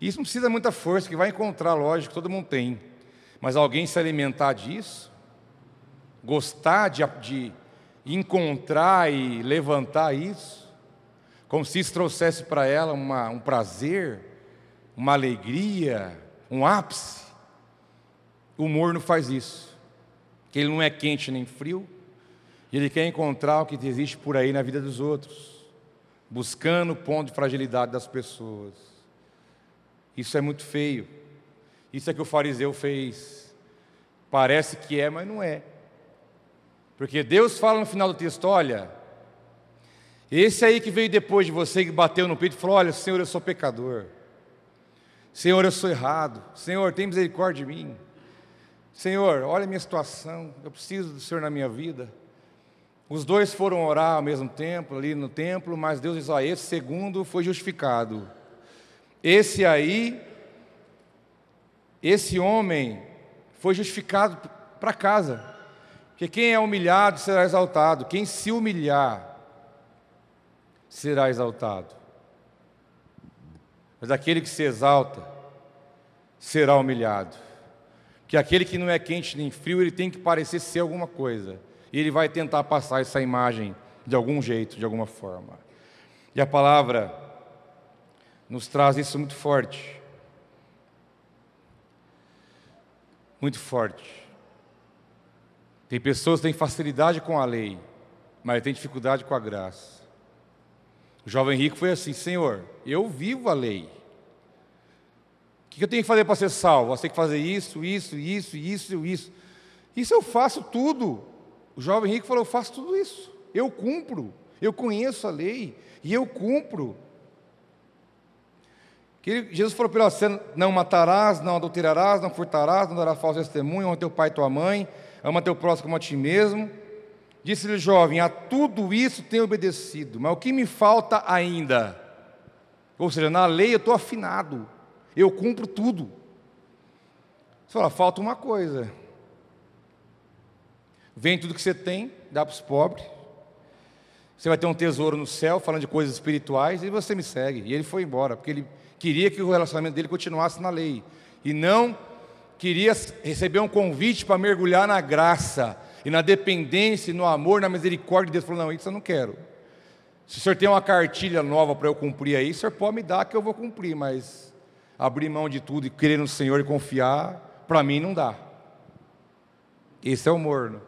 Isso não precisa muita força, que vai encontrar, lógico, todo mundo tem. Mas alguém se alimentar disso, gostar de, de encontrar e levantar isso, como se isso trouxesse para ela uma, um prazer, uma alegria, um ápice. O humor não faz isso, que ele não é quente nem frio, e ele quer encontrar o que existe por aí na vida dos outros, buscando o ponto de fragilidade das pessoas. Isso é muito feio. Isso é que o fariseu fez. Parece que é, mas não é. Porque Deus fala no final do texto: olha, esse aí que veio depois de você, que bateu no peito e falou: olha, Senhor, eu sou pecador. Senhor, eu sou errado. Senhor, tem misericórdia de mim. Senhor, olha a minha situação. Eu preciso do Senhor na minha vida. Os dois foram orar ao mesmo tempo, ali no templo, mas Deus diz: ó, esse segundo foi justificado. Esse aí, esse homem, foi justificado para casa. Porque quem é humilhado será exaltado, quem se humilhar será exaltado. Mas aquele que se exalta será humilhado. Que aquele que não é quente nem frio, ele tem que parecer ser alguma coisa. E ele vai tentar passar essa imagem de algum jeito, de alguma forma. E a palavra nos traz isso muito forte. Muito forte. Tem pessoas que têm facilidade com a lei, mas têm dificuldade com a graça. O jovem rico foi assim: Senhor, eu vivo a lei. O que eu tenho que fazer para ser salvo? Você tem que fazer isso, isso, isso, isso, isso. Isso eu faço tudo. O jovem rico falou: Eu faço tudo isso, eu cumpro, eu conheço a lei e eu cumpro. Jesus falou para ele: Você não matarás, não adulterarás, não furtarás, não darás falso testemunho, ama teu pai e tua mãe, ama teu próximo como a ti mesmo. Disse-lhe jovem: A tudo isso tenho obedecido, mas o que me falta ainda? Ou seja, na lei eu estou afinado, eu cumpro tudo. Você fala: Falta uma coisa. Vem tudo que você tem, dá para os pobres. Você vai ter um tesouro no céu, falando de coisas espirituais, e você me segue. E ele foi embora, porque ele queria que o relacionamento dele continuasse na lei. E não queria receber um convite para mergulhar na graça, e na dependência, no amor, na misericórdia de Deus. Falou: Não, isso eu não quero. Se o senhor tem uma cartilha nova para eu cumprir aí, o senhor pode me dar que eu vou cumprir, mas abrir mão de tudo e crer no Senhor e confiar, para mim não dá. Esse é o morno.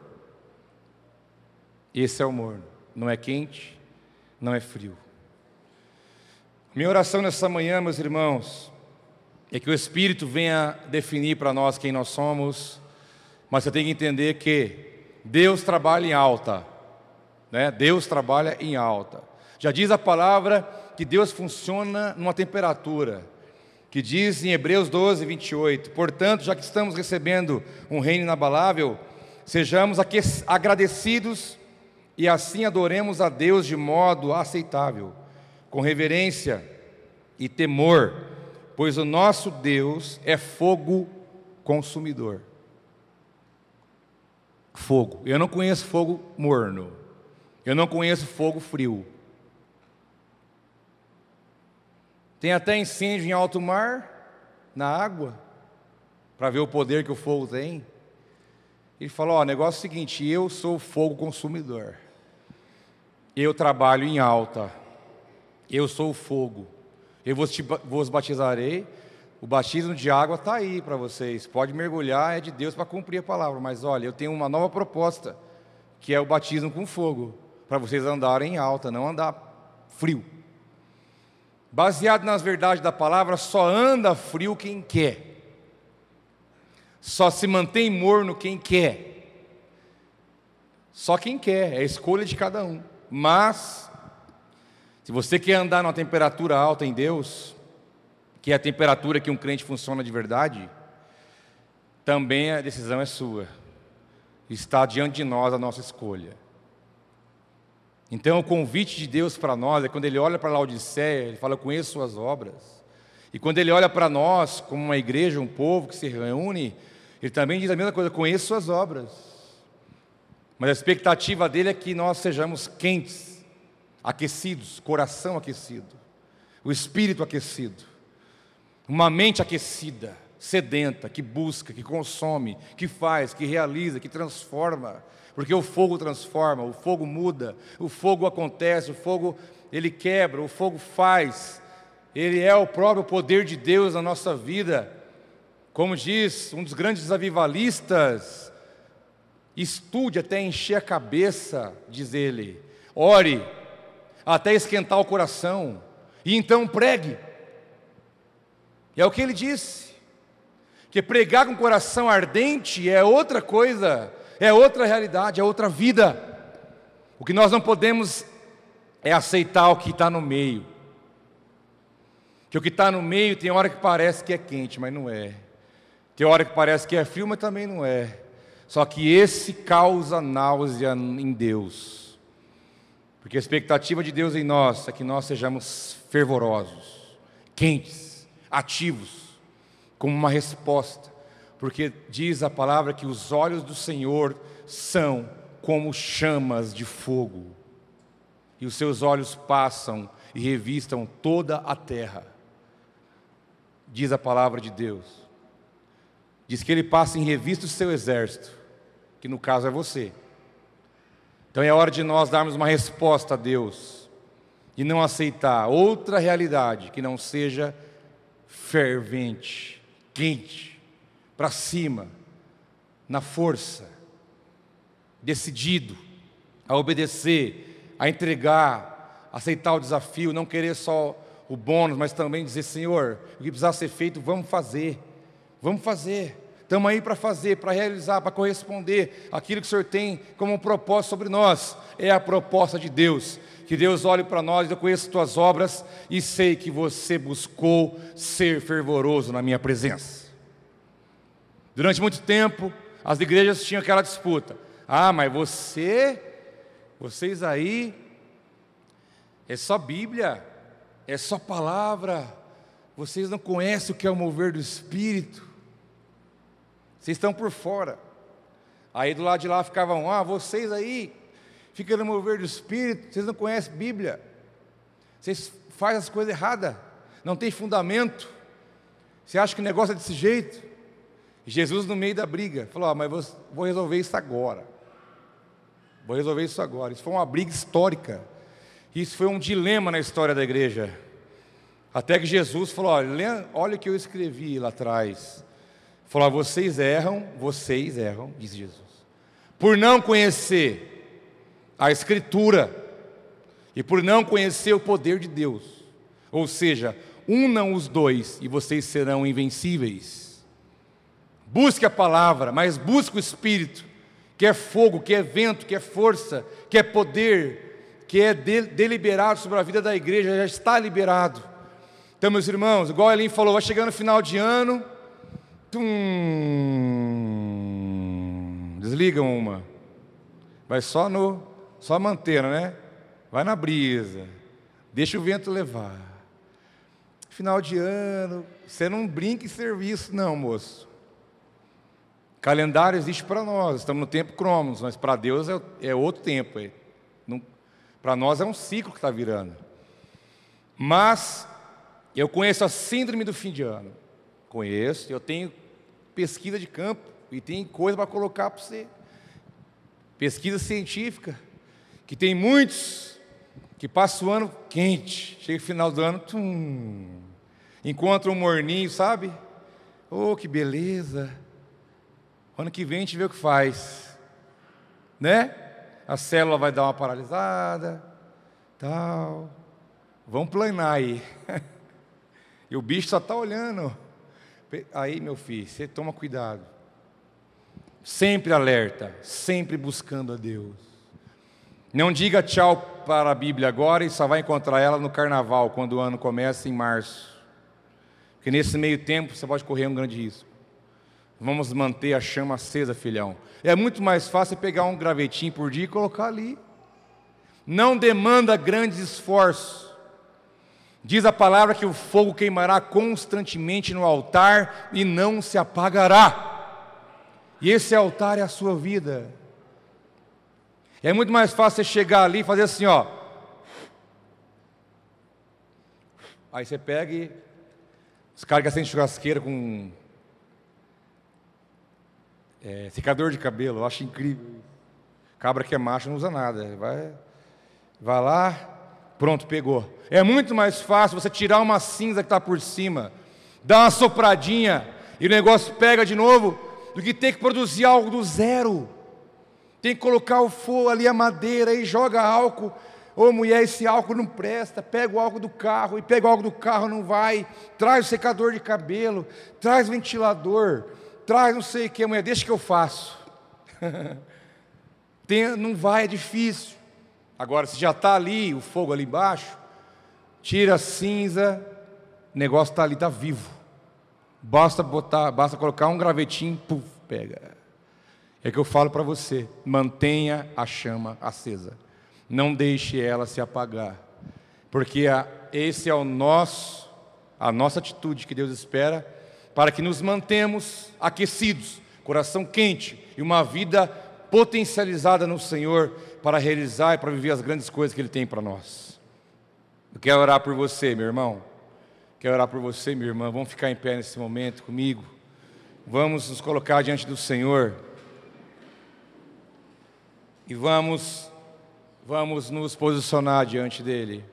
Esse é o morno. Não é quente, não é frio. Minha oração nessa manhã, meus irmãos, é que o Espírito venha definir para nós quem nós somos, mas você tem que entender que Deus trabalha em alta, né? Deus trabalha em alta. Já diz a palavra que Deus funciona numa temperatura, que diz em Hebreus 12, 28, portanto, já que estamos recebendo um reino inabalável, sejamos agradecidos e assim adoremos a Deus de modo aceitável, com reverência e temor, pois o nosso Deus é fogo consumidor. Fogo. Eu não conheço fogo morno. Eu não conheço fogo frio. Tem até incêndio em alto mar, na água, para ver o poder que o fogo tem. Ele falou: Ó, o negócio é o seguinte, eu sou fogo consumidor. Eu trabalho em alta. Eu sou o fogo. Eu vos, te, vos batizarei. O batismo de água está aí para vocês. Pode mergulhar, é de Deus para cumprir a palavra. Mas olha, eu tenho uma nova proposta, que é o batismo com fogo, para vocês andarem em alta, não andar frio. Baseado nas verdades da palavra, só anda frio quem quer. Só se mantém morno quem quer. Só quem quer, é a escolha de cada um. Mas, se você quer andar numa temperatura alta em Deus, que é a temperatura que um crente funciona de verdade, também a decisão é sua. Está diante de nós a nossa escolha. Então, o convite de Deus para nós é quando Ele olha para Laodiceia, Ele fala: Conheço suas obras. E quando Ele olha para nós, como uma igreja, um povo que se reúne, Ele também diz a mesma coisa: Conheço suas obras. Mas a expectativa dele é que nós sejamos quentes, aquecidos, coração aquecido, o espírito aquecido, uma mente aquecida, sedenta, que busca, que consome, que faz, que realiza, que transforma, porque o fogo transforma, o fogo muda, o fogo acontece, o fogo ele quebra, o fogo faz. Ele é o próprio poder de Deus na nossa vida. Como diz um dos grandes avivalistas, estude até encher a cabeça, diz ele. Ore até esquentar o coração e então pregue. É o que ele disse. Que pregar com coração ardente é outra coisa é outra realidade, é outra vida. O que nós não podemos é aceitar o que está no meio. Que o que está no meio tem hora que parece que é quente, mas não é. Tem hora que parece que é frio, mas também não é. Só que esse causa náusea em Deus. Porque a expectativa de Deus em nós é que nós sejamos fervorosos, quentes, ativos, como uma resposta porque diz a palavra que os olhos do Senhor são como chamas de fogo, e os seus olhos passam e revistam toda a terra. Diz a palavra de Deus. Diz que ele passa em revista o seu exército, que no caso é você. Então é hora de nós darmos uma resposta a Deus e não aceitar outra realidade que não seja fervente, quente, para cima, na força, decidido a obedecer, a entregar, aceitar o desafio, não querer só o bônus, mas também dizer: Senhor, o que precisar ser feito, vamos fazer, vamos fazer. Estamos aí para fazer, para realizar, para corresponder aquilo que o Senhor tem como propósito sobre nós. É a proposta de Deus. Que Deus olhe para nós, eu conheço tuas obras e sei que você buscou ser fervoroso na minha presença. Durante muito tempo, as igrejas tinham aquela disputa. Ah, mas você, vocês aí, é só Bíblia, é só palavra, vocês não conhecem o que é o mover do Espírito, vocês estão por fora. Aí do lado de lá ficavam, ah, vocês aí, ficam no mover do Espírito, vocês não conhecem Bíblia, vocês fazem as coisas erradas, não tem fundamento, você acha que o negócio é desse jeito? Jesus, no meio da briga, falou: ah, Mas vou, vou resolver isso agora. Vou resolver isso agora. Isso foi uma briga histórica. Isso foi um dilema na história da igreja. Até que Jesus falou: Olha, olha o que eu escrevi lá atrás. Falou: Vocês erram, vocês erram, diz Jesus, por não conhecer a Escritura e por não conhecer o poder de Deus. Ou seja, unam os dois e vocês serão invencíveis. Busque a palavra, mas busque o Espírito, que é fogo, que é vento, que é força, que é poder, que é deliberado sobre a vida da igreja, já está liberado. Então, meus irmãos, igual a falou, vai chegando no final de ano, tum, desliga uma, vai só no, só a manteira, né? Vai na brisa, deixa o vento levar. Final de ano, você não brinca em serviço, não, moço. Calendário existe para nós, estamos no tempo Cromos, mas para Deus é, é, outro tempo. É, para nós é um ciclo que está virando. Mas eu conheço a síndrome do fim de ano. Conheço, eu tenho pesquisa de campo. E tem coisa para colocar para você. Pesquisa científica, que tem muitos que passam o ano quente, chega o final do ano, tum, encontra um morninho, sabe? Oh, que beleza! Ano que vem a gente vê o que faz, né? A célula vai dar uma paralisada, tal. Vamos planar aí. [laughs] e o bicho só está olhando. Aí, meu filho, você toma cuidado. Sempre alerta, sempre buscando a Deus. Não diga tchau para a Bíblia agora e só vai encontrar ela no carnaval, quando o ano começa em março. Porque nesse meio tempo você pode correr um grande risco. Vamos manter a chama acesa, filhão. É muito mais fácil pegar um gravetinho por dia e colocar ali. Não demanda grandes esforços. Diz a palavra que o fogo queimará constantemente no altar e não se apagará. E esse altar é a sua vida. É muito mais fácil você chegar ali e fazer assim, ó. Aí você pega e os caras que churrasqueira com é, secador de cabelo, eu acho incrível. Cabra que é macho não usa nada. Vai, vai lá, pronto, pegou. É muito mais fácil você tirar uma cinza que está por cima, dar uma sopradinha e o negócio pega de novo, do que ter que produzir algo do zero. Tem que colocar o fogo ali, a madeira, e joga álcool. Ô mulher, esse álcool não presta. Pega o álcool do carro, e pega o álcool do carro, não vai. Traz o secador de cabelo, traz ventilador, traz não sei o que, mulher, deixa que eu faço. [laughs] Tem, não vai, é difícil. Agora, se já está ali, o fogo ali embaixo, tira a cinza, o negócio está ali, está vivo. Basta botar, basta colocar um gravetinho, puf, pega. É que eu falo para você: mantenha a chama acesa, não deixe ela se apagar, porque a, esse é o nosso, a nossa atitude que Deus espera para que nos mantemos aquecidos, coração quente e uma vida potencializada no Senhor para realizar e para viver as grandes coisas que Ele tem para nós. Eu quero orar por você, meu irmão. Quero orar por você, minha irmã. Vamos ficar em pé nesse momento comigo. Vamos nos colocar diante do Senhor. E vamos, vamos nos posicionar diante dEle.